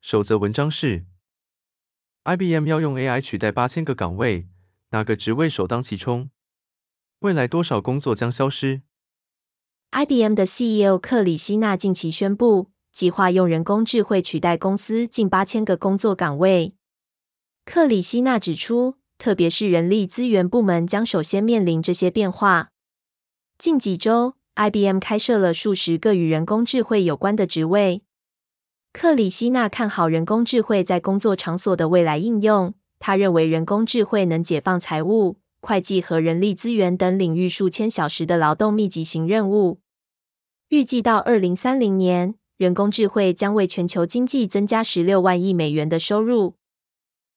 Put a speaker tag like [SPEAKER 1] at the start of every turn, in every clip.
[SPEAKER 1] 首则文章是：IBM 要用 AI 取代八千个岗位，哪个职位首当其冲？未来多少工作将消失
[SPEAKER 2] ？IBM 的 CEO 克里希纳近期宣布，计划用人工智慧取代公司近八千个工作岗位。克里希纳指出，特别是人力资源部门将首先面临这些变化。近几周，IBM 开设了数十个与人工智慧有关的职位。克里希纳看好人工智慧在工作场所的未来应用。他认为人工智慧能解放财务、会计和人力资源等领域数千小时的劳动密集型任务。预计到二零三零年，人工智慧将为全球经济增加十六万亿美元的收入。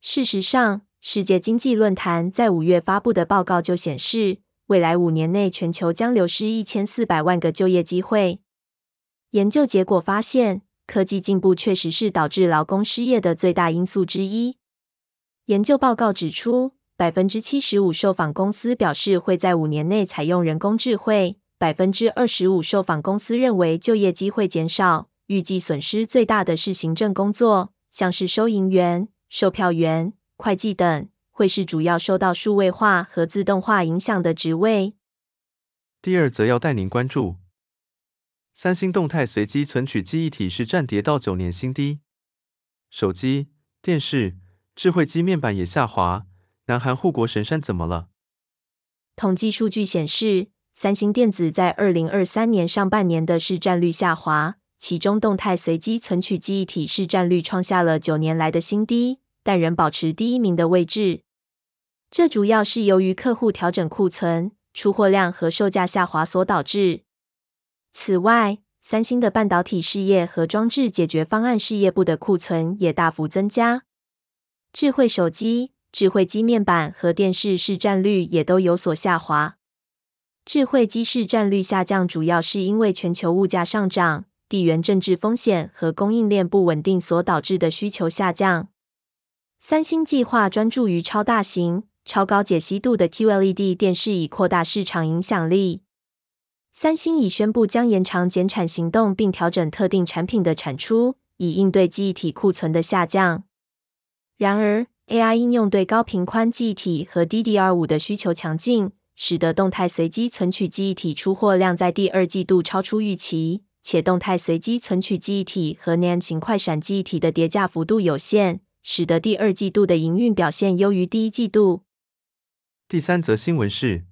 [SPEAKER 2] 事实上，世界经济论坛在五月发布的报告就显示，未来五年内全球将流失一千四百万个就业机会。研究结果发现，科技进步确实是导致劳工失业的最大因素之一。研究报告指出，百分之七十五受访公司表示会在五年内采用人工智慧，百分之二十五受访公司认为就业机会减少，预计损失最大的是行政工作，像是收银员、售票员、会计等，会是主要受到数位化和自动化影响的职位。
[SPEAKER 1] 第二则要带您关注。三星动态随机存取记忆体市占跌到九年新低，手机、电视、智慧机面板也下滑。南韩护国神山怎么了？
[SPEAKER 2] 统计数据显示，三星电子在二零二三年上半年的市占率下滑，其中动态随机存取记忆体市占率创下了九年来的新低，但仍保持第一名的位置。这主要是由于客户调整库存、出货量和售价下滑所导致。此外，三星的半导体事业和装置解决方案事业部的库存也大幅增加。智慧手机、智慧机面板和电视市占率也都有所下滑。智慧机市占率下降主要是因为全球物价上涨、地缘政治风险和供应链不稳定所导致的需求下降。三星计划专注于超大型、超高解析度的 QLED 电视以扩大市场影响力。三星已宣布将延长减产行动，并调整特定产品的产出，以应对记忆体库存的下降。然而，AI 应用对高频宽记忆体和 DDR5 的需求强劲，使得动态随机存取记忆体出货量在第二季度超出预期，且动态随机存取记忆体和 NAND 快闪记忆体的叠价幅度有限，使得第二季度的营运表现优于第一季度。
[SPEAKER 1] 第三则新闻是。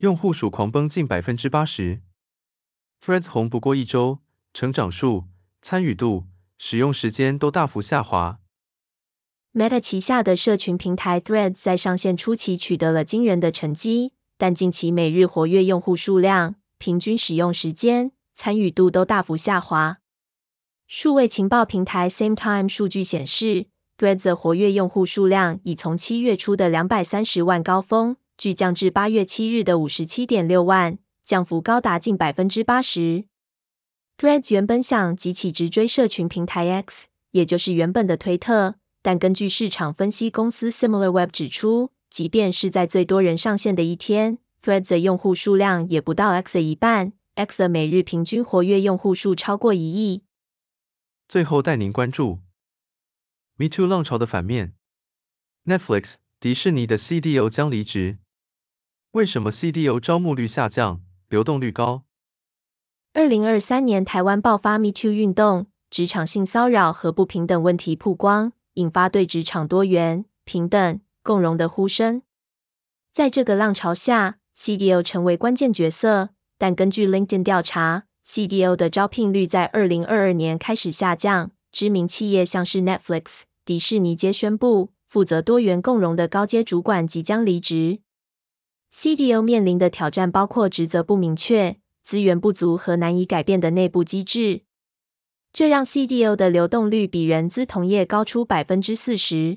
[SPEAKER 1] 用户数狂崩近百分之八十，Threads 红不过一周，成长数、参与度、使用时间都大幅下滑。
[SPEAKER 2] Meta 旗下的社群平台 Threads 在上线初期取得了惊人的成绩，但近期每日活跃用户数量、平均使用时间、参与度都大幅下滑。数位情报平台 SameTime 数据显示，Threads 活跃用户数量已从七月初的两百三十万高峰，巨降至八月七日的五十七点六万，降幅高达近百分之八十。Threads 原本想集起直追社群平台 X，也就是原本的推特，但根据市场分析公司 SimilarWeb 指出，即便是在最多人上线的一天，Threads 的用户数量也不到 X 的一半，X 的每日平均活跃用户数超过一亿。
[SPEAKER 1] 最后带您关注 Me Too 浪潮的反面，Netflix、迪士尼的 CDO 将离职。为什么 CDO 招募率下降，流动率高？
[SPEAKER 2] 二零二三年台湾爆发 Me Too 运动，职场性骚扰和不平等问题曝光，引发对职场多元、平等、共融的呼声。在这个浪潮下，CDO 成为关键角色，但根据 LinkedIn 调查，CDO 的招聘率在二零二二年开始下降。知名企业像是 Netflix、迪士尼皆宣布，负责多元共融的高阶主管即将离职。CDO 面临的挑战包括职责不明确、资源不足和难以改变的内部机制。这让 CDO 的流动率比人资同业高出百分之四十。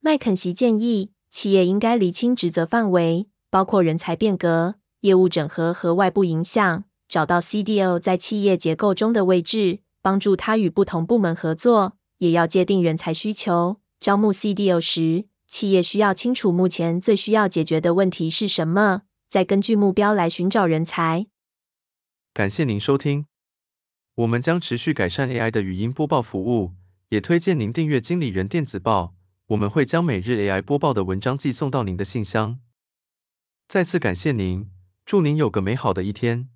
[SPEAKER 2] 麦肯锡建议，企业应该厘清职责范围，包括人才变革、业务整合和外部影响，找到 CDO 在企业结构中的位置，帮助他与不同部门合作。也要界定人才需求，招募 CDO 时，企业需要清楚目前最需要解决的问题是什么，再根据目标来寻找人才。
[SPEAKER 1] 感谢您收听，我们将持续改善 AI 的语音播报服务，也推荐您订阅经理人电子报，我们会将每日 AI 播报的文章寄送到您的信箱。再次感谢您，祝您有个美好的一天。